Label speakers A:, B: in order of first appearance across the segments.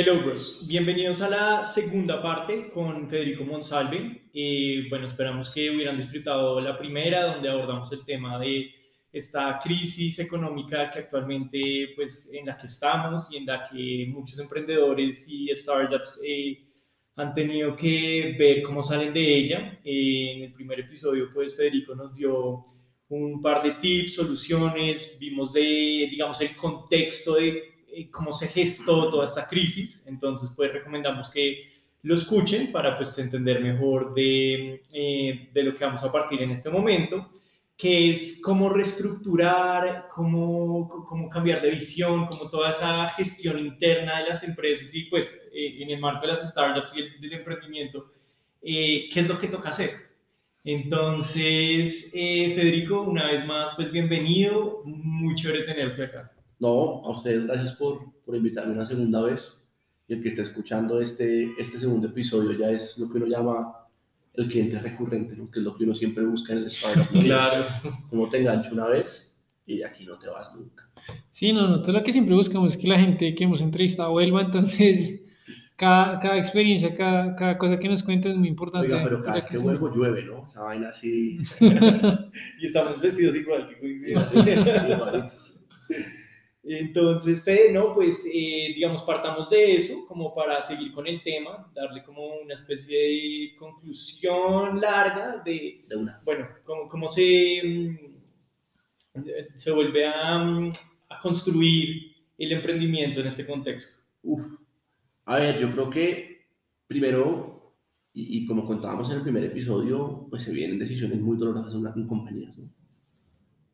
A: Hello, bros. Bienvenidos a la segunda parte con Federico Monsalve. Eh, bueno, esperamos que hubieran disfrutado la primera, donde abordamos el tema de esta crisis económica que actualmente, pues, en la que estamos y en la que muchos emprendedores y startups eh, han tenido que ver cómo salen de ella. Eh, en el primer episodio, pues, Federico nos dio un par de tips, soluciones, vimos de, digamos, el contexto de eh, cómo se gestó toda esta crisis. Entonces, pues recomendamos que lo escuchen para pues entender mejor de, eh, de lo que vamos a partir en este momento, que es cómo reestructurar, cómo, cómo cambiar de visión, cómo toda esa gestión interna de las empresas y pues eh, en el marco de las startups y el, del emprendimiento, qué es lo que toca hacer. Entonces, Federico, una vez más, pues bienvenido, muy chévere tenerte acá.
B: No, a ustedes gracias por, por invitarme una segunda vez. Y el que está escuchando este, este segundo episodio ya es lo que uno llama el cliente recurrente, ¿no? que es lo que uno siempre busca en el startup.
A: Claro.
B: Como te engancho una vez y de aquí no te vas nunca.
C: Sí, no, nosotros lo que siempre buscamos es que la gente que hemos entrevistado vuelva, entonces cada, cada experiencia, cada, cada cosa que nos cuenta es muy importante.
B: Oiga, pero cada vez que, vuelvo llueve, ¿no? Esa vaina así.
A: y estamos vestidos igual que coincidentes. Entonces, Fede, no, pues eh, digamos, partamos de eso como para seguir con el tema, darle como una especie de conclusión larga de,
B: una.
A: bueno, cómo, se, mm, se vuelve a, a, construir el emprendimiento en este contexto.
B: Uf. A ver, yo creo que primero, y, como contábamos en el primer episodio, pues se vienen decisiones muy dolorosas en, compañías, ¿no?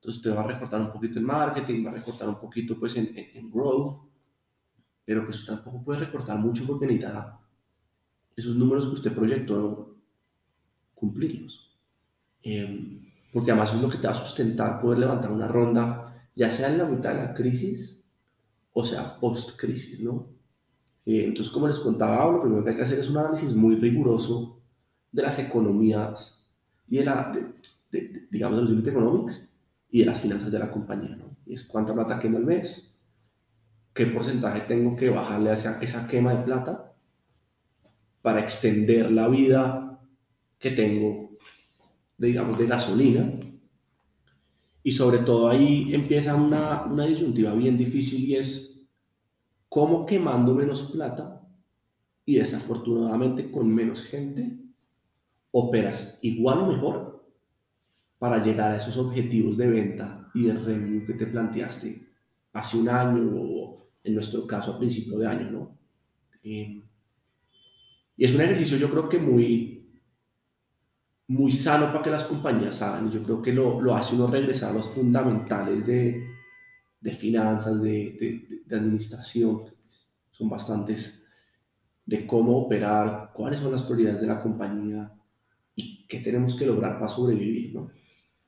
B: Entonces te va a recortar un poquito en marketing, va a recortar un poquito pues en, en, growth, pero pues tampoco puede recortar mucho porque necesita esos números que usted proyectó cumplirlos. Em, porque además es lo que te va a sustentar poder levantar una ronda, ya sea en la mitad de la crisis o sea post-crisis, ¿no? Eh, entonces, como les contaba, lo primero que hay que hacer es un análisis muy riguroso de las economías y de la, digamos, de los unit economics y de las finanzas de la compañía, ¿no? Y es cuánta plata quemo al mes, qué porcentaje tengo que bajarle a esa, esa quema de plata para extender la vida que tengo, digamos, de gasolina. Y sobre todo ahí empieza una, una disyuntiva bien difícil y es cómo quemando menos plata y desafortunadamente con menos gente operas igual o mejor para llegar a esos objetivos de venta y de revenue que te planteaste hace un año o en nuestro caso a principio de año, ¿no? Eh, y es un ejercicio yo creo que muy, muy sano para que las compañías hagan. Yo creo que lo, lo hace uno regresar a los fundamentales de, de finanzas, de, de, de, administración. Son bastantes de cómo operar, cuáles son las prioridades de la compañía y qué tenemos que lograr para sobrevivir, ¿no?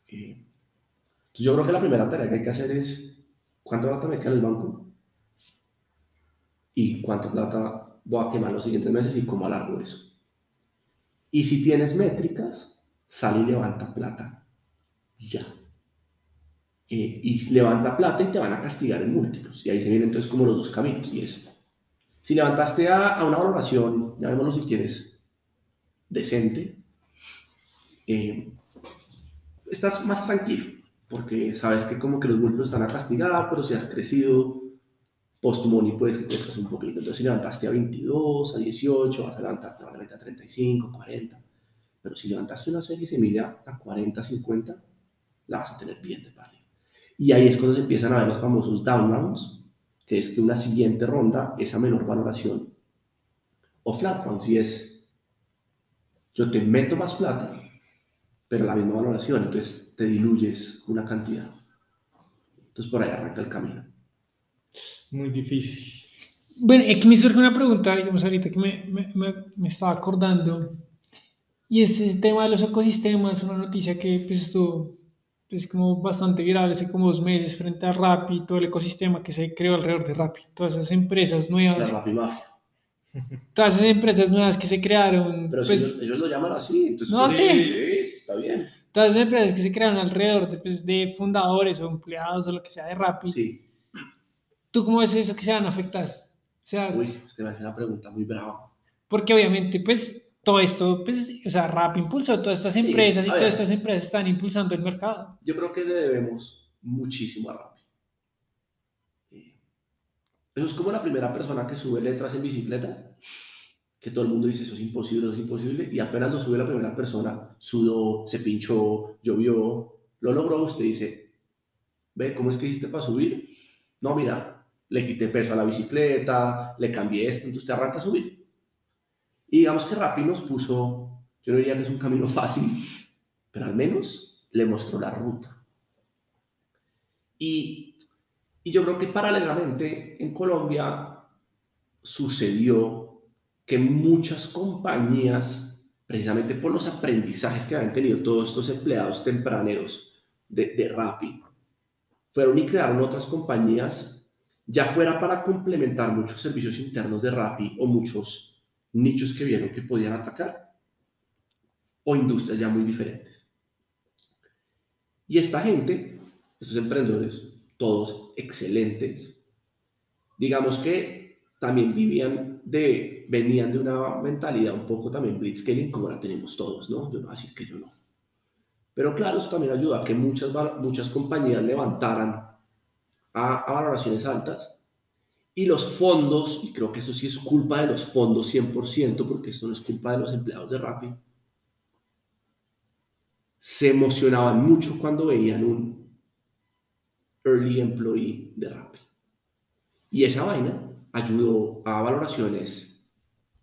B: Yo creo que la primera tarea que hay que hacer es cuánta plata me queda en el banco y cuánta plata voy a quemar los siguientes meses y cómo alargo eso. Y si tienes métricas, sal y levanta plata ya. Eh, y levanta plata y te van a castigar en múltiplos. Y ahí se vienen entonces como los dos caminos. Y es, si levantaste a, a una valoración, llamémoslo si quieres, decente, eh, estás más tranquilo, porque sabes que como que los múltiplos están a castigar, pero si has crecido post-money puedes que crezcas un poquito. Entonces si levantaste a 22, a 18, vas a levantar probablemente a 35, 40. Pero si levantaste una serie y se mide a 40, 50, la vas a tener bien de par. Y ahí es cuando se empiezan a ver los famosos down rounds, que es que una siguiente ronda es a menor valoración. O flat rounds, si es, yo te meto más plata, pero la misma valoración, entonces te diluyes una cantidad. Entonces por ahí arranca el camino.
A: Muy difícil.
C: Bueno, aquí me surge una pregunta, digamos, ahorita que me, me, me, estaba acordando, y es el tema de los ecosistemas, una noticia que pues estuvo pues, como bastante viral hace como dos meses frente a Rappi, todo el ecosistema que se creó alrededor de Rappi, todas esas empresas nuevas.
B: La Rappi Mafia.
C: Todas esas empresas nuevas que se crearon.
B: Pero pues, ellos, lo llaman así, entonces
C: no,
B: sí, sí, está bien.
C: Todas esas empresas que se crearon alrededor de, pues, de fundadores o empleados o lo que sea de Rappi.
B: Sí.
C: ¿Tú cómo ves eso que se van a afectar? sea,
B: Uy, usted me hace una pregunta muy brava.
C: porque obviamente, pues, todo esto, pues, o sea, Rappi impulsó todas estas empresas y todas estas empresas están impulsando el mercado.
B: Yo creo que le debemos muchísimo a Rappi. Eso es como la primera persona que sube letras en bicicleta, que todo el mundo dice eso es imposible, eso es imposible, y apenas lo sube la primera persona, sudó, se pinchó, llovió, lo logró, usted dice, ve, ¿cómo es que hiciste para subir? No, mira, le quité peso a la bicicleta, le cambié esto, entonces usted arranca a subir. Y digamos que Rappi nos puso, yo no diría que es un camino fácil, pero al menos le mostró la ruta. Y, y yo creo que paralelamente en Colombia sucedió que muchas compañías, precisamente por los aprendizajes que habían tenido todos estos empleados tempraneros de, de Rappi, fueron y crearon otras compañías, ya fuera para complementar muchos servicios internos de Rappi o muchos nichos que vieron que podían atacar, o industrias ya muy diferentes. Y esta gente, esos emprendedores, todos excelentes, digamos que también vivían de, venían de una mentalidad un poco también blitzscaling, como la tenemos todos, ¿no? Yo no voy a decir que yo no. Pero claro, eso también ayuda a que muchas, muchas compañías levantaran a, a valoraciones altas y los fondos, y creo que eso sí es culpa de los fondos 100%, porque esto no es culpa de los empleados de Rappi, se emocionaban mucho cuando veían un early employee de Rappi. Y esa vaina ayudó a valoraciones,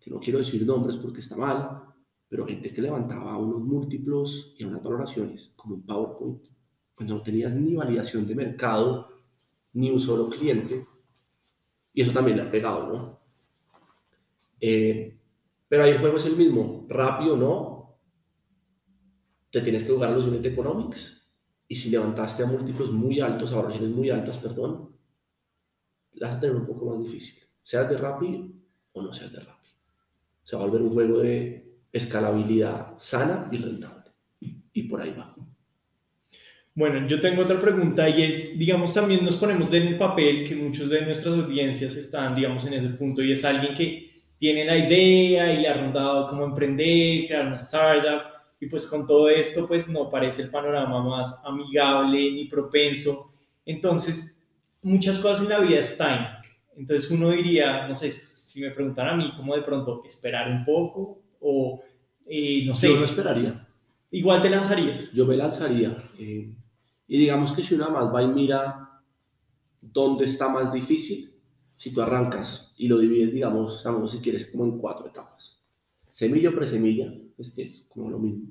B: que no quiero decir nombres porque está mal, pero gente que levantaba unos múltiplos y unas valoraciones como un PowerPoint, cuando no tenías ni validación de mercado, ni un solo cliente, y eso también le ha pegado, ¿no? Eh, pero ahí el juego es el mismo, rápido no, te tienes que jugar a los unit economics, y si levantaste a múltiplos muy altos, a valoraciones muy altas, perdón, la vas a tener un poco más difícil, seas de Rappi o no seas de Rappi. Se va a volver un juego de escalabilidad sana y rentable, y por ahí va.
A: Bueno, yo tengo otra pregunta y es, digamos, también nos ponemos en el papel que muchos de nuestras audiencias están, digamos, en ese punto y es alguien que tiene la idea y le ha rondado cómo emprender, crear una startup y pues con todo esto pues no parece el panorama más amigable ni propenso. Entonces, muchas cosas en la vida es time. Entonces uno diría, no sé, si me preguntan a mí, cómo de pronto esperar un poco o, eh, no sé,
B: Yo no esperaría.
A: igual te lanzarías.
B: yo me lanzaría. eh, y digamos que si una más va y mira dónde está más difícil, si tú arrancas y lo divides, digamos, digamos, si quieres, como en cuatro etapas. Semilla presemilla, es que es como lo mismo.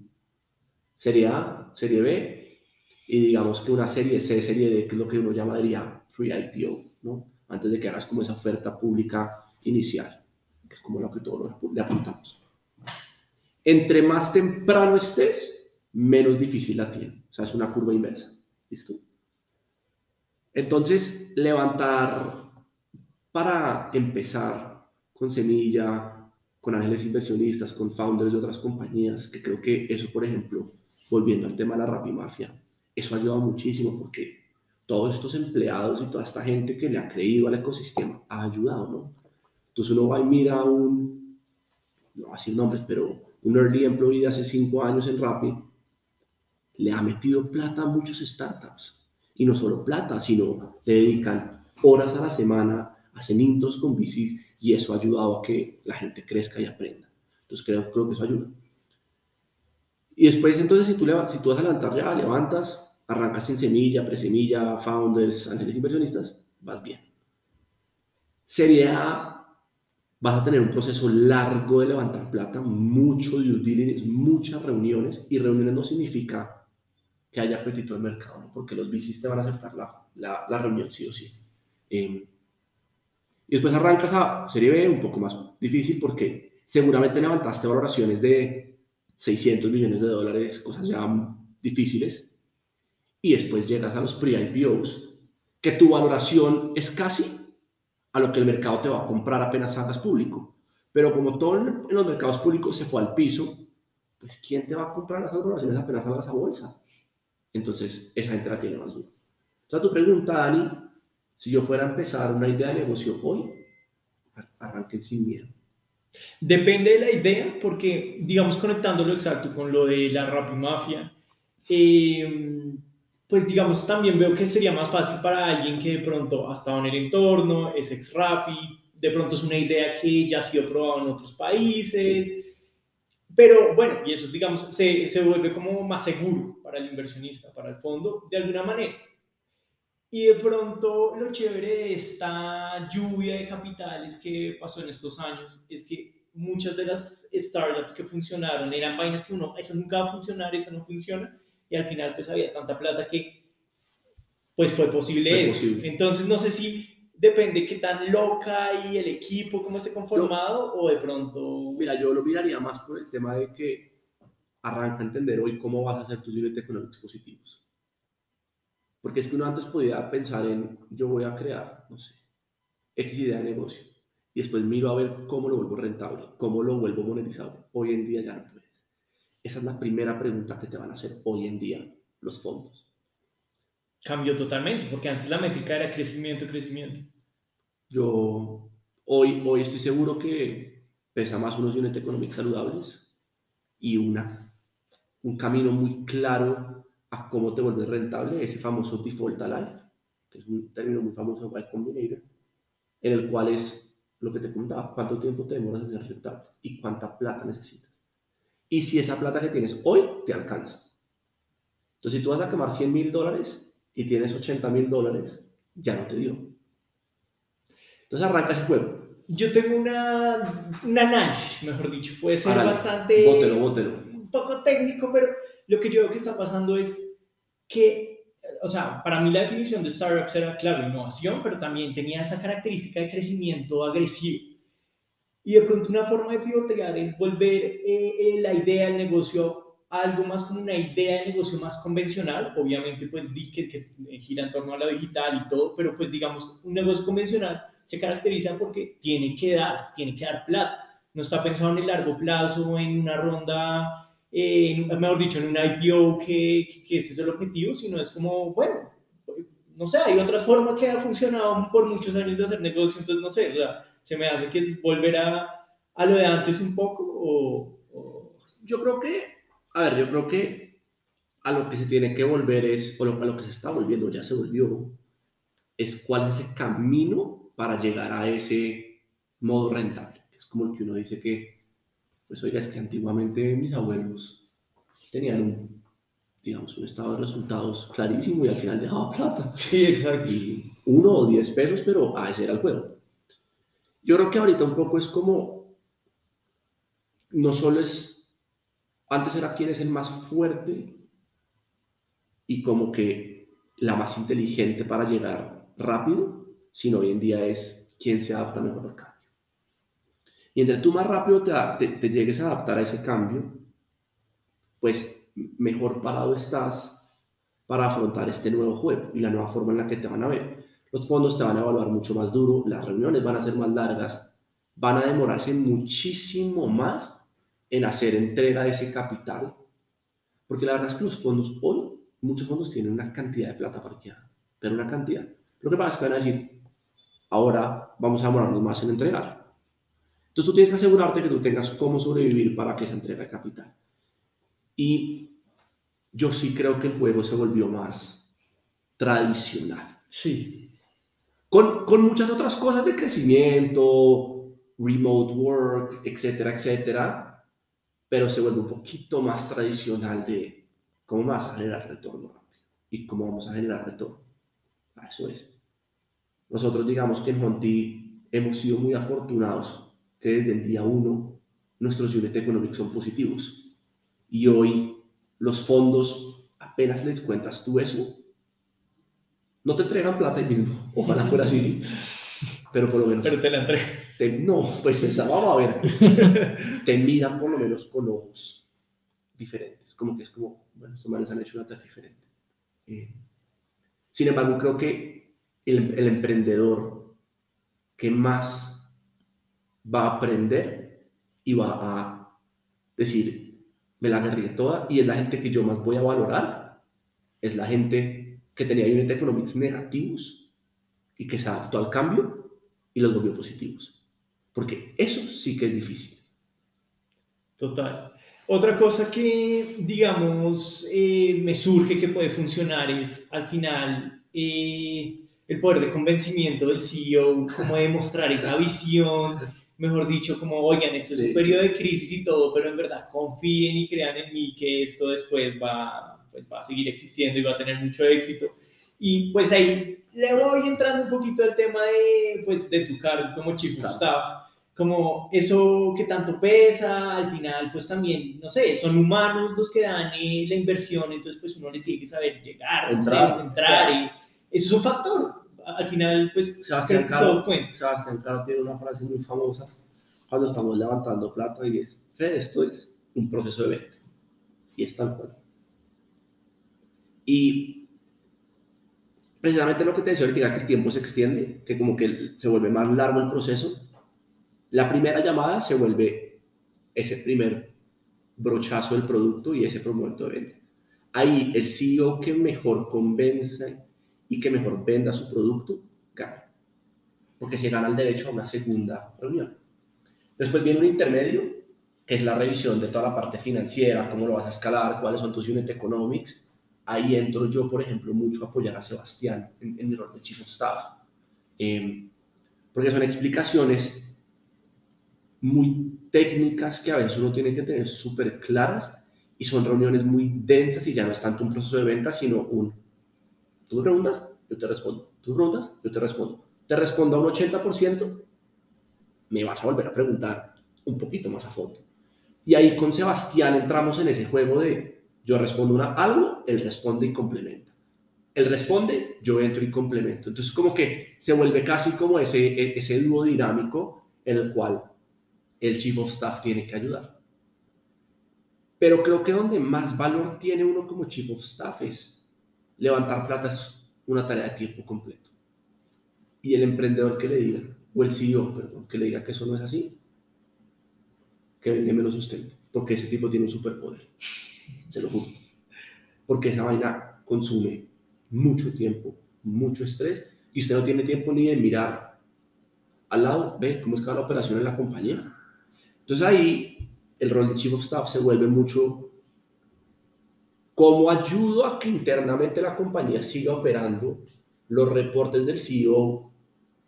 B: Serie A, serie B, y digamos que una serie C, serie D, que es lo que uno llamaría pre-IPO, ¿no? Antes de que hagas como esa oferta pública inicial, que es como lo que todos le apuntamos. Entre más temprano estés, menos difícil la tiene. O sea, es una curva inversa. ¿Listo? Entonces, levantar para empezar con semilla, con ángeles inversionistas, con founders de otras compañías, que creo que eso, por ejemplo, volviendo al tema de la rapimafia, eso ayuda muchísimo porque todos estos empleados y toda esta gente que le ha creído al ecosistema ha ayudado, ¿no? Entonces uno va y mira un, no voy a decir nombres, pero un early employee de hace cinco años en Rappi, le ha metido plata a muchas startups. Y no solo plata, sino le dedican horas a la semana, hacen intros con bicis y eso ha ayudado a que la gente crezca y aprenda. Entonces creo, creo que eso ayuda. Y después, entonces, si tú, si tú vas a levantar ya, levantas, arrancas en semilla, presemilla, founders, ángeles inversionistas, vas bien. Serie A, vas a tener un proceso largo de levantar plata, mucho due diligence, muchas reuniones, y reuniones no significa que haya apetito del mercado, porque los VCs te van a aceptar la, la, reunión sí o sí. Eh, y después arrancas a Serie B, un poco más difícil, porque seguramente levantaste valoraciones de 600 millones de dólares, cosas ya difíciles, y después llegas a los pre-IPOs, que tu valoración es casi a lo que el mercado te va a comprar apenas hagas público. Pero como todo en los mercados públicos se fue al piso, pues ¿quién te va a comprar esas valoraciones apenas salgas a bolsa? Entonces, esa gente la tiene más dura. O sea, tu pregunta, Dani, si yo fuera a empezar una idea de negocio hoy, arranquen sin miedo.
A: Depende de la idea, porque, digamos, conectándolo exacto con lo de la Rappi Mafia, eh, pues digamos, también veo que sería más fácil para alguien que de pronto ha estado en el entorno, es ex Rappi, de pronto es una idea que ya ha sido probada en otros países, pero bueno, y eso, digamos, se, se vuelve como más seguro para el inversionista, para el fondo, de alguna manera. Y de pronto lo chévere de esta lluvia de capitales que pasó en estos años es que muchas de las startups que funcionaron eran vainas que uno, eso nunca va a funcionar, eso no funciona, y al final pues había tanta plata que pues fue posible
B: Fue
A: eso.
B: posible.
A: Entonces no sé si depende qué tan loca y el equipo, cómo esté conformado, o de pronto...
B: Mira, yo lo miraría más por el tema de que arranca a entender hoy cómo vas a hacer tus unit economics positivos. Porque es que uno antes podía pensar en, yo voy a crear, no sé, X idea de negocio. Y después miro a ver cómo lo vuelvo rentable, cómo lo vuelvo monetizable. Hoy en día ya no puedes. Esa es la primera pregunta que te van a hacer hoy en día los fondos.
A: Cambió totalmente, porque antes la métrica era crecimiento, crecimiento.
B: Yo hoy, hoy estoy seguro que pesa más unos unit economics saludables y una, un camino muy claro a cómo te vuelves rentable, ese famoso default alive, que es un término muy famoso de Y Combinator, en el cual es lo que te contaba, cuánto tiempo te demoras en ser rentable y cuánta plata necesitas. Y si esa plata que tienes hoy te alcanza. Entonces, si tú vas a quemar 100 mil dólares y tienes 80 mil dólares, ya no te dio. Entonces arranca ese juego.
A: Yo tengo una, un análisis, mejor dicho, puede ser
B: Hágale.
A: bastante...
B: Bótelo, bótelo.
A: un poco técnico, pero lo que yo veo que está pasando es que, o sea, para mí la definición de startups era, claro, innovación, pero también tenía esa característica de crecimiento agresivo. Y de pronto una forma de pivotear es volver eh, eh, la idea del negocio a algo más como una idea de negocio más convencional, obviamente pues di que, que gira en torno a lo digital y todo, pero pues digamos, un negocio convencional se caracteriza porque tiene que dar, tiene que dar plata, no está pensado en el largo plazo, en una ronda eh, mejor dicho, en un IPO que, que, que ese es el objetivo, sino es como, bueno, no sé, hay otra forma que ha funcionado por muchos años de hacer negocio, entonces no sé, o sea, se me hace que es volver a, a lo de antes un poco o, o...
B: Yo creo que, a ver, yo creo que a lo que se tiene que volver es, o lo, a lo que se está volviendo, ya se volvió, es cuál es ese camino para llegar a ese modo rentable. Es como el que uno dice que, pues oiga, es que antiguamente mis abuelos tenían un, digamos, un estado de resultados clarísimo y al final dejaba plata.
A: Sí, exacto.
B: Y uno o diez pesos, pero ah, ese era el juego. Yo creo que ahorita un poco es como, no solo es, antes era quién es el más fuerte y como que la más inteligente para llegar rápido, sino hoy en día es quién se adapta mejor al cambio. Y entre tú más rápido te, te, te llegues a adaptar a ese cambio, pues mejor parado estás para afrontar este nuevo juego y la nueva forma en la que te van a ver. Los fondos te van a evaluar mucho más duro, las reuniones van a ser más largas, van a demorarse muchísimo más en hacer entrega de ese capital, porque la verdad es que los fondos hoy, muchos fondos tienen una cantidad de plata parqueada, pero una cantidad. Lo que pasa es que van a decir, ahora vamos a demorarnos más en entregar. Entonces tú tienes que asegurarte que tú tengas cómo sobrevivir para que esa entrega de capital. Y yo sí creo que el juego se volvió más tradicional.
A: Sí.
B: Con, con muchas otras cosas de crecimiento, remote work, etcétera, etcétera, pero se vuelve un poquito más tradicional de cómo vas a generar retorno rápido y cómo vamos a generar retorno. Eso es. Nosotros digamos que en Honti hemos sido muy afortunados que desde el día uno nuestros unit economics son positivos. Y hoy los fondos, apenas les cuentas tú eso, no te entregan plata ahí mismo. Ojalá fuera así. Pero por lo menos.
A: Pero te la entrego.
B: te- no, pues esa, vamos a ver. te miran por lo menos con ojos diferentes. Como que es como, bueno, estos manes han hecho una tarea diferente. Eh, sin embargo, creo que el, el emprendedor que más va a aprender y va a decir, me la agarré toda y es la gente que yo más voy a valorar, es la gente que tenía unit economics negativos y que se adaptó al cambio y los volvió positivos. Porque eso sí que es difícil.
A: Total. Otra cosa que, digamos, eh, me surge que puede funcionar es, al final, eh, el poder de convencimiento del CEO, cómo demostrar esa visión, mejor dicho, como, oigan, este es un
B: Sí,
A: periodo de crisis y todo, pero en verdad confíen y crean en mí que esto después va, pues, va a seguir existiendo y va a tener mucho éxito. Y pues ahí le voy entrando un poquito al tema de, pues, de tu cargo como Chief of
B: Claro.
A: Staff, como eso que tanto pesa, al final, pues también, no sé, son humanos los que dan eh, la inversión, entonces pues uno le tiene que saber llegar, no sé,
B: Entrar.
A: entrar, y eso es un factor. Al final, pues,
B: Sebastián Caro. Sebastián Caro tiene una frase muy famosa cuando estamos levantando plata y es, Fer, esto es un proceso de venta. Y es tal cual. Y precisamente lo que te decía ahorita, que el tiempo se extiende, que como que se vuelve más largo el proceso. La primera llamada se vuelve ese primer brochazo del producto y ese momento de venta. Ahí el CEO que mejor convence y que mejor venda su producto, gana. Porque se gana el derecho a una segunda reunión. Después viene un intermedio, que es la revisión de toda la parte financiera, cómo lo vas a escalar, cuáles son tus unit economics. Ahí entro yo, por ejemplo, mucho a apoyar a Sebastián en, en mi rol de Chief of Staff. Eh, porque son explicaciones muy técnicas que a veces uno tiene que tener súper claras y son reuniones muy densas y ya no es tanto un proceso de venta, sino un, tú preguntas, yo te respondo, tú preguntas, yo te respondo. Te respondo a un 80%, me vas a volver a preguntar un poquito más a fondo. Y ahí con Sebastián entramos en ese juego de yo respondo una, algo, él responde y complementa. Él responde, yo entro y complemento. Entonces como que se vuelve casi como ese, e- ese dúo dinámico en el cual el Chief of Staff tiene que ayudar. Pero creo que donde más valor tiene uno como Chief of Staff es levantar plata es una tarea de tiempo completo. Y el emprendedor que le diga, o el CEO, perdón, que le diga que eso no es así, que venga y me lo sustente. Porque ese tipo tiene un superpoder. Se lo juro. Porque esa vaina consume mucho tiempo, mucho estrés, y usted no tiene tiempo ni de mirar al lado, ve cómo es cada operación en la compañía. Entonces ahí el rol de Chief of Staff se vuelve mucho cómo ayudo a que internamente la compañía siga operando, los reportes del CEO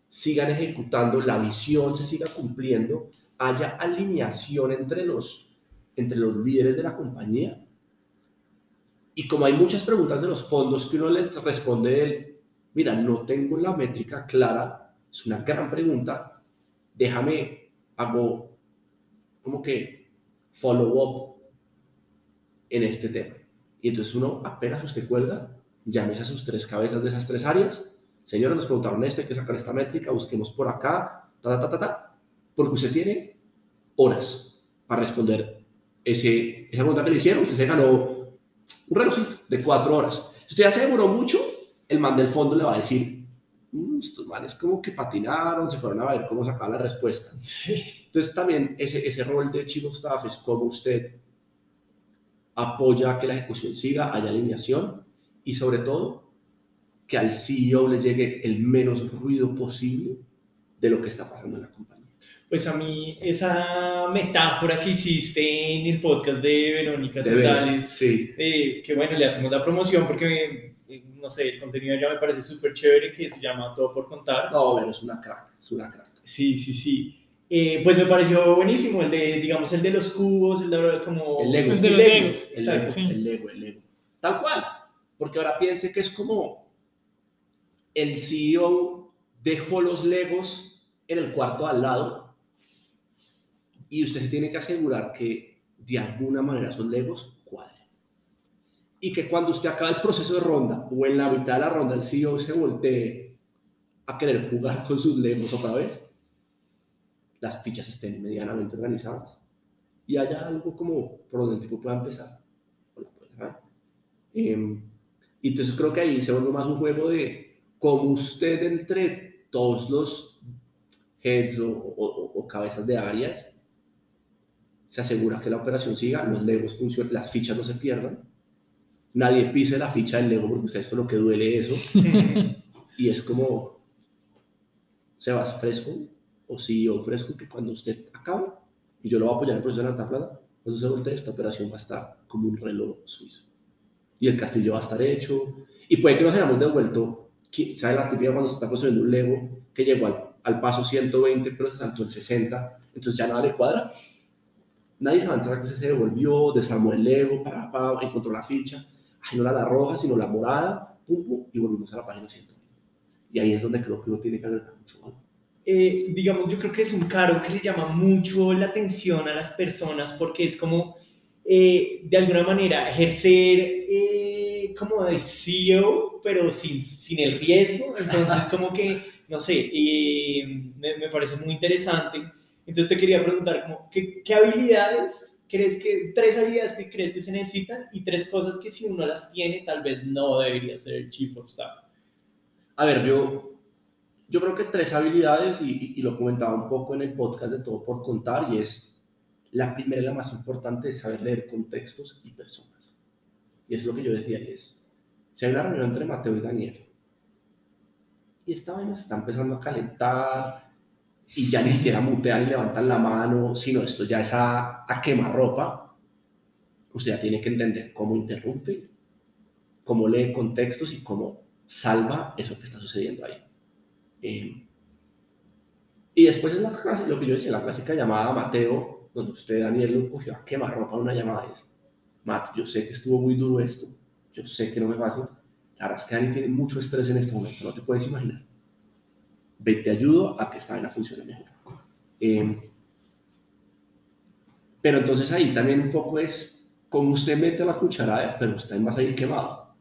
B: sigan ejecutando, la visión se siga cumpliendo, haya alineación entre los, entre los líderes de la compañía. Y como hay muchas preguntas de los fondos que uno les responde, él, mira, no tengo la métrica clara, es una gran pregunta, déjame, hago como que follow up en este tema. Y entonces uno, apenas usted cuelga, llámese a sus tres cabezas de esas tres áreas. Señores, nos preguntaron esto, hay que sacar esta métrica, busquemos por acá, ta, ta, ta, ta, ta. Porque usted tiene horas para responder ese, esa pregunta que le hicieron. Usted se ganó un relojito de cuatro horas. Si usted ya se demoró mucho, el man del fondo le va a decir, "Mm, estos manes como que patinaron, se fueron a ver cómo sacar la respuesta. Entonces también ese, ese rol de Chief of Staff es cómo usted apoya que la ejecución siga, haya alineación y sobre todo que al CEO le llegue el menos ruido posible de lo que está pasando en la compañía.
A: Pues a mí esa metáfora que hiciste en el podcast de Verónica Sandales,
B: sí,
A: eh, que bueno, le hacemos la promoción porque, eh, no sé, el contenido ya me parece súper chévere, que se llama Todo por Contar.
B: no, pero es una crack, es una crack.
A: Sí, sí, sí. Eh, pues me pareció buenísimo el de, digamos, el de los cubos, el de como...
B: El Lego.
C: El de los
A: Lego,
C: Legos,
B: El
A: exacto.
C: sí.
B: el ego, el ego. Tal cual. Porque ahora piense que es como el CEO dejó los legos en el cuarto al lado y usted se tiene que asegurar que de alguna manera esos legos cuadren. Y que cuando usted acaba el proceso de ronda o en la mitad de la ronda el CEO se voltee a querer jugar con sus legos otra vez, las fichas estén medianamente organizadas y haya algo como por donde el tipo pueda empezar. Em, y entonces creo que ahí se vuelve más un juego de cómo usted entre todos los heads o, o- o cabezas de áreas se asegura que la operación siga, los legos funcionen, las fichas no se pierdan, nadie pise la ficha del lego porque usted esto lo que duele eso, y es como, Sebas, fresco, o CEO fresco que cuando usted acabe, y yo lo voy a apoyar el proceso de la plata, cuando se voltee esta operación va a estar como un reloj suizo. Y el castillo va a estar hecho, y puede que nos hayamos devuelto, ¿sabe la típica cuando se está construyendo un Lego que llegó al, al paso 120, pero se saltó el 60, entonces ya nada le cuadra? Nadie se va a enterar que se devolvió, desarmó el Lego, para, para, encontró la ficha, ay, no la, la roja, sino la morada, pum, pum, y volvimos a la página 120. Y ahí es donde creo que uno tiene que agregar mucho valor.
A: Eh, digamos, yo creo que es un caro que le llama mucho la atención a las personas porque es como, eh, de alguna manera, ejercer eh, como de CEO, pero sin, sin el riesgo. Entonces, como que, no sé, me, me, parece muy interesante. Entonces, te quería preguntar, como, ¿qué, ¿qué habilidades crees que, tres habilidades que crees que se necesitan y tres cosas que si uno las tiene, tal vez no debería ser el Chief of Staff?
B: A ver, yo, yo creo que tres habilidades, y, y, lo comentaba un poco en el podcast de Todo por Contar, y es la primera y la más importante es saber leer contextos y personas. Y es lo que yo decía, es, si hay una reunión entre Mateo y Daniel, y esta vaina se está empezando a calentar, y ya ni siquiera mutean y levantan la mano, sino esto ya es a, a quemarropa, usted ya tiene que entender cómo interrumpe, cómo lee contextos y cómo salva eso que está sucediendo ahí. Eh, y después es la, lo que yo decía, la clásica llamada Mateo, donde usted, Daniel, lo cogió a quemarropa una llamada. Es, Matt, yo sé que estuvo muy duro esto, yo sé que no me pasa. La verdad es que Dani tiene mucho estrés en este momento, no te puedes imaginar. Ve, te ayudo a que esta vaina funcione mejor. Eh, pero entonces ahí también un poco es, como usted mete la cucharada, pero usted va a salir quemado.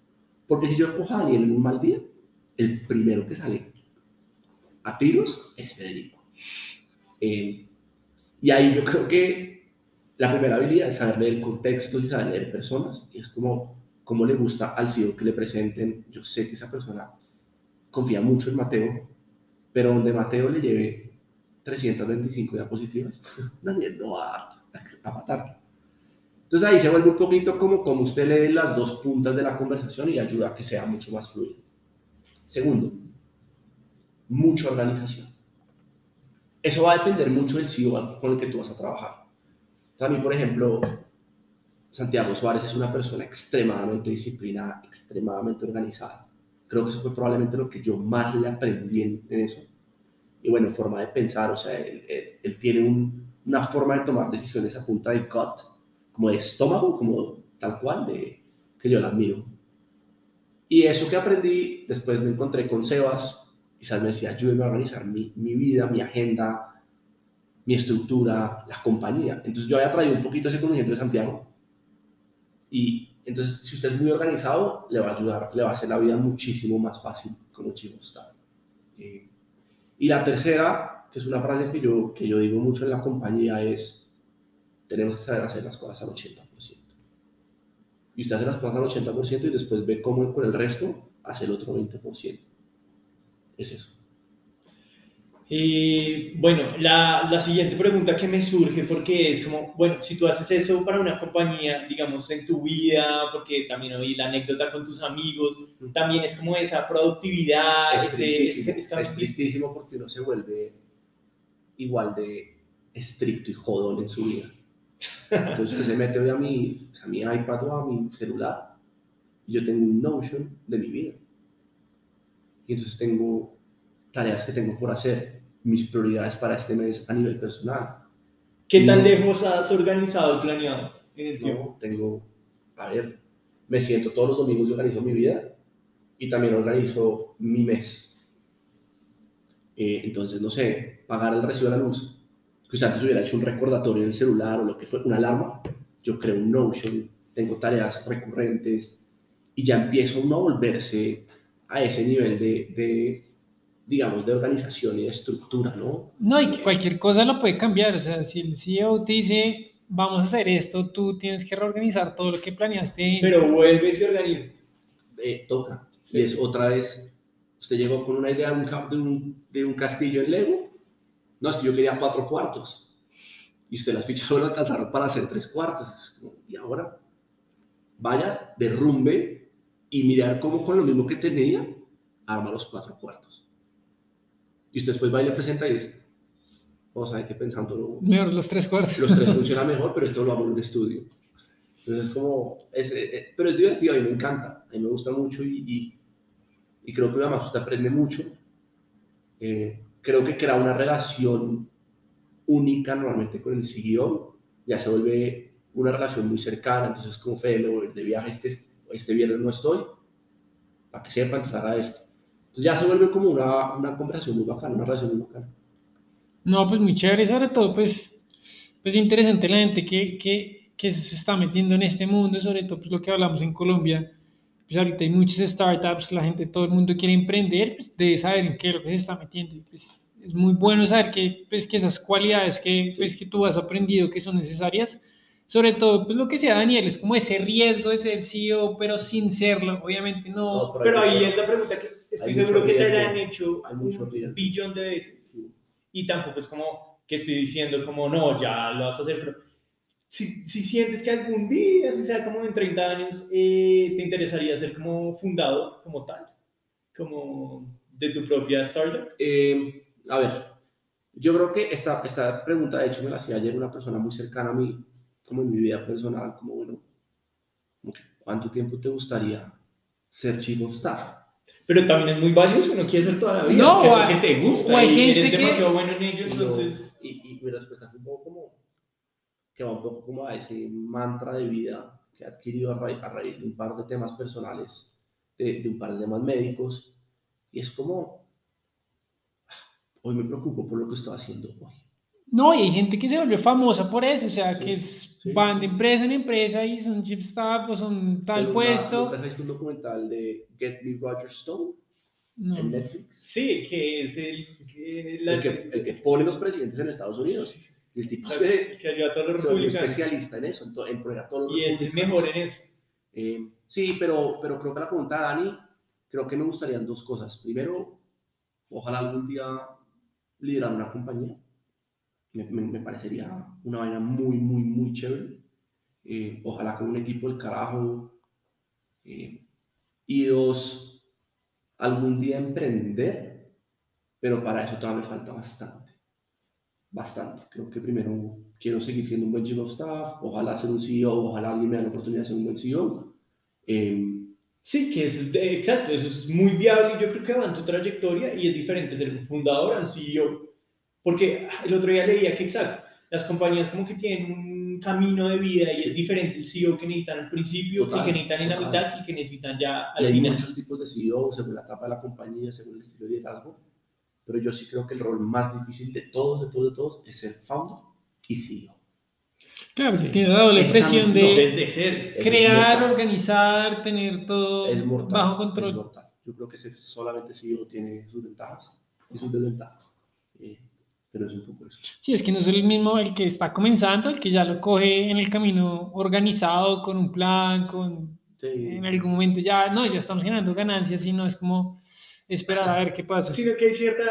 B: Porque si yo cojo a Daniel en un mal día, el primero que sale a tiros es Federico. Eh, y ahí yo creo que la primera habilidad es saber leer contextos y saber leer personas. Y es como, como le gusta al CEO que le presenten. Yo sé que esa persona confía mucho en Mateo, pero donde Mateo le lleve 325 diapositivas, Daniel no va a, a matar. Entonces ahí se vuelve un poquito como, como usted lee las dos puntas de la conversación y ayuda a que sea mucho más fluido. Segundo, mucha organización. Eso va a depender mucho del CEO con el que tú vas a trabajar. También, por ejemplo, Santiago Suárez es una persona extremadamente disciplinada, extremadamente organizada. Creo que eso fue probablemente lo que yo más le aprendí en, eso. Y bueno, forma de pensar, o sea, él, tiene un, una forma de tomar decisiones a punta de gut, como de estómago, como tal cual, de, que yo la admiro. Y eso que aprendí, después me encontré con Sebas, quizás me decía, ayúdeme a organizar mi, mi, vida, mi agenda, mi estructura, la compañía. Entonces yo había traído un poquito ese conocimiento de Santiago. Y entonces, si usted es muy organizado, le va a ayudar, le va a hacer la vida muchísimo más fácil como chico está. Eh, y la tercera, que es una frase que yo, que yo digo mucho en la compañía, es, tenemos que saber hacer las cosas al 80%. Y usted hace las cosas al 80% y después ve cómo con el resto hace el otro 20% es eso.
A: Y bueno, la, la, siguiente pregunta que me surge, porque es como, bueno, si tú haces eso para una compañía, digamos, en tu vida, porque también oí la anécdota con tus amigos, también es como esa productividad,
B: es
A: ese,
B: tristísimo,
A: es, es,
B: es tristísimo porque uno se vuelve igual de estricto y jodón en su vida. Entonces usted se mete hoy a mi, a mi iPad o a mi celular y yo tengo un Notion de mi vida y entonces tengo tareas que tengo por hacer, mis prioridades para este mes a nivel personal.
A: ¿Qué tan no, lejos has organizado, planeado en el tiempo?
B: No, tengo, a ver, me siento todos los domingos y organizo mi vida y también organizo mi mes. Eh, entonces, no sé, pagar el recibo de la luz, usted antes hubiera hecho un recordatorio en el celular o lo que fue, una alarma, yo creo un Notion, tengo tareas recurrentes y ya empiezo uno a volverse a ese nivel de, de, digamos, de organización y de estructura, ¿no?
C: No, y que cualquier cosa lo puede cambiar, o sea, si el CEO te dice, vamos a hacer esto, tú tienes que reorganizar todo lo que planeaste.
A: Pero vuelves y organizas.
B: Eh, toca. Sí. Y es otra vez, usted llegó con una idea de un, de un, de un castillo en Lego, no, es que yo quería cuatro cuartos, y usted las fichas solo alcanzaron para hacer tres cuartos, y ahora, vaya, derrumbe y mirar cómo con lo mismo que tenía, arma los cuatro cuartos. Y usted después va y le presenta y dice, o sea, que pensándolo,
C: Mejor los tres cuartos.
B: los tres funcionan mejor, pero esto lo hago en un estudio. Entonces, como, es, eh, eh, pero es divertido, a mí me encanta, a mí me gusta mucho y, y, y creo que además usted aprende mucho. Eh, creo que crea una relación única normalmente con el CEO, ya se vuelve una relación muy cercana, entonces como Fede, me voy de viaje este, este viernes no estoy, para que sepan, entonces haga esto. Entonces ya se vuelve como una, una conversación muy bacana, una relación muy bacana.
C: No, pues muy chévere, sobre todo, pues, pues interesante la gente que, que, que se está metiendo en este mundo, sobre todo pues lo que hablamos en Colombia, pues ahorita hay muchas startups, la gente, todo el mundo quiere emprender, pues debe saber en qué es lo que se está metiendo, y pues es muy bueno saber que, pues, que esas cualidades que, pues, que tú has aprendido que son necesarias, sobre todo, pues lo que sea Daniel, es como ese riesgo de ser CEO, pero sin serlo, obviamente no.
B: No, pero
A: ahí es la pregunta que estoy
B: hay
A: seguro que te la han hecho un billón de veces.
B: Sí.
A: Y tampoco es como que estoy diciendo como, no, ya lo vas a hacer, pero si, si sientes que algún día, si sea como en 30 años, eh, te interesaría ser como fundador, como tal, como de tu propia startup.
B: Eh, a ver, yo creo que esta, esta pregunta, de hecho, me la hacía ayer una persona muy cercana a mí, como en mi vida personal, como bueno, como que, ¿cuánto tiempo te gustaría ser chief of staff?
A: Pero también es muy valioso, uno quiere ser toda la vida,
C: No,
A: que es
C: o
A: lo
C: hay-
A: que te gusta,
C: o hay
A: y
C: gente
A: eres
C: que-
A: demasiado bueno en ello,
B: Y,
A: entonces...
B: y, y mi respuesta fue un poco como, que va un poco como a ese mantra de vida que he adquirido a, raíz, a raíz de un par de temas personales, de, de un par de temas médicos, y es como, hoy me preocupo por lo que estoy haciendo hoy.
C: No, y hay gente que se volvió famosa por eso, o sea,
B: Sí,
C: que es,
B: sí,
C: van de empresa en empresa y son chief staff o son tal puesto.
B: ¿Nunca has visto un documental de Get Me Roger Stone
C: No.
B: en Netflix?
A: Sí, que es el... que la-
B: El que, el que pone los presidentes en Estados Unidos.
A: Sí, sí.
B: Y el tipo
A: O sea,
B: se,
A: que ayuda a todos los republicanos.
B: especialista en eso, en, to- en poner a todos los
A: Y es el mejor en eso.
B: Eh, sí, pero, pero creo que la pregunta de Dani, creo que me gustarían dos cosas. Primero, ojalá algún día liderar una compañía. Me, me- me parecería una vaina muy, muy, muy chévere. Eh, ojalá con un equipo del carajo. Eh, y dos, algún día emprender, pero para eso todavía me falta bastante. Bastante. Creo que primero quiero seguir siendo un buen chief of staff, ojalá ser un CEO, ojalá alguien me dé la oportunidad de ser un buen CEO. Eh,
A: Sí, que es de- exacto, eso es muy viable y yo creo que va en tu trayectoria y es diferente ser un fundador a un CEO. Porque el otro día leía que exacto, las compañías como que tienen un camino de vida y es diferente el CEO que necesitan al principio,
B: Total,
A: que necesitan en la
B: total.
A: mitad, que el que necesitan ya
B: y
A: al
B: hay
A: final.
B: muchos tipos de CEO según la etapa de la compañía, según el estilo de liderazgo, pero yo sí creo que el rol más difícil de todos, de todos, de todos, es ser founder y CEO.
C: Claro,
A: Sí.
C: tiene la doble
B: Esa
C: presión
B: no,
C: de
A: ser.
B: Es
C: crear, organizar, tener todo
B: Es mortal.
C: bajo
B: Es
C: control.
B: mortal. Yo creo que ese solamente CEO tiene sus ventajas y sus desventajas. Eh, pero es un poco eso.
C: Sí, es que no es el mismo el que está comenzando, el que ya lo coge en el camino organizado, con un plan, con
B: Sí.
C: en algún momento ya, no, ya estamos generando ganancias y no es como esperar a ver qué pasa.
A: Sino que hay cierto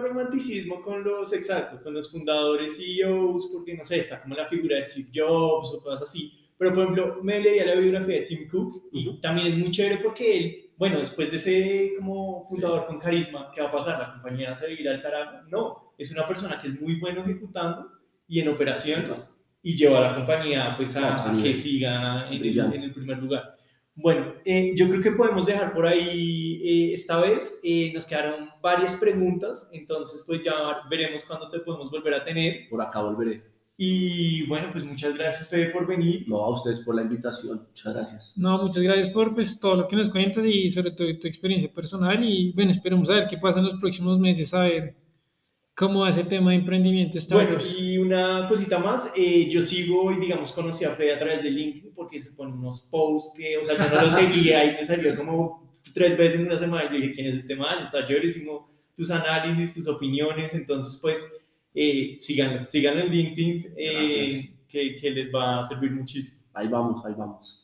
A: romanticismo con los exactos, con los fundadores CEOs, porque no sé, está como la figura de Steve Jobs o cosas así. Pero por ejemplo, me leía la biografía de Tim Cook y
B: Ujú.
A: también es muy chévere porque él, bueno, después de ser como fundador con carisma, ¿qué va a pasar? ¿La compañía se irá al carajo? No, es una persona que es muy bueno ejecutando y en operaciones y lleva a la compañía pues
B: A otro
A: a, a que siga en el, en el primer lugar. Bueno, eh, yo creo que podemos dejar por ahí eh, esta vez. Eh, nos quedaron varias preguntas, entonces pues ya veremos cuándo te podemos volver a tener.
B: Por acá volveré.
A: Y bueno, pues muchas gracias Fede por venir.
B: No a ustedes por la invitación. Muchas gracias.
C: No, muchas gracias por pues, todo lo que nos cuentas y sobre todo tu experiencia personal y bueno, esperemos a ver qué pasa en los próximos meses, a ver cómo va ese tema de emprendimiento.
A: Bueno, y una cosita más, eh, yo sigo y digamos conocí a Fede a través de LinkedIn porque se ponen unos posts que, o sea, yo no lo seguía y me salió como tres veces en una semana y yo dije, ¿quién es este man? Está chéverísimo tus análisis, tus opiniones, entonces pues eh, síganlo, síganlo en LinkedIn eh, que, que les va a servir muchísimo.
B: Ahí vamos, ahí vamos.